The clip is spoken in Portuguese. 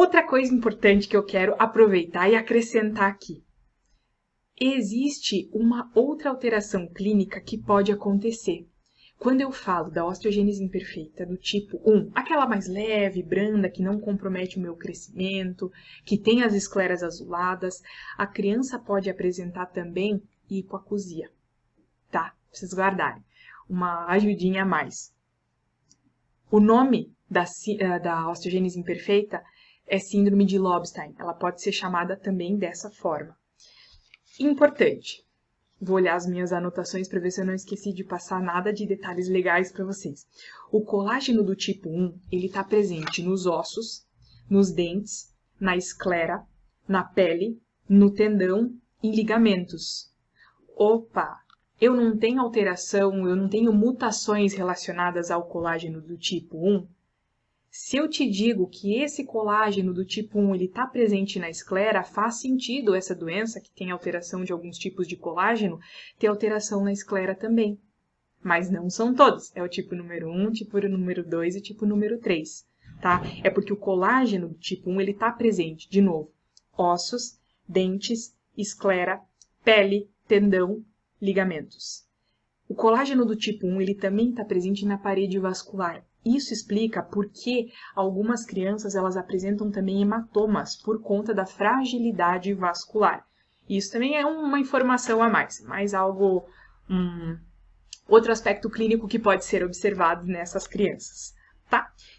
Outra coisa importante que eu quero aproveitar e acrescentar aqui. Existe uma outra alteração clínica que pode acontecer. Quando eu falo da osteogênese imperfeita do tipo 1, aquela mais leve, branda, que não compromete o meu crescimento, que tem as escleras azuladas, a criança pode apresentar também hipoacusia, tá? Pra vocês guardarem. Uma ajudinha a mais. O nome da, eh, da osteogênese imperfeita é síndrome de Lobstein. Ela pode ser chamada também dessa forma. Importante. Vou olhar as minhas anotações para ver se eu não esqueci de passar nada de detalhes legais para vocês. O colágeno do tipo 1, ele está presente nos ossos, nos dentes, na esclera, na pele, no tendão e ligamentos. Opa! Eu não tenho alteração, eu não tenho mutações relacionadas ao colágeno do tipo 1? Se eu te digo que esse colágeno do tipo 1 está presente na esclera, faz sentido essa doença, que tem alteração de alguns tipos de colágeno, ter alteração na esclera também. Mas não são todos. É o tipo número 1, tipo número 2 e tipo número 3. Tá? É porque o colágeno do tipo 1 está presente, de novo, ossos, dentes, esclera, pele, tendão, ligamentos. O colágeno do tipo 1 ele também está presente na parede vascular, isso explica por que algumas crianças elas apresentam também hematomas por conta da fragilidade vascular. Isso também é uma informação a mais, mais algo, um, outro aspecto clínico que pode ser observado nessas crianças, tá?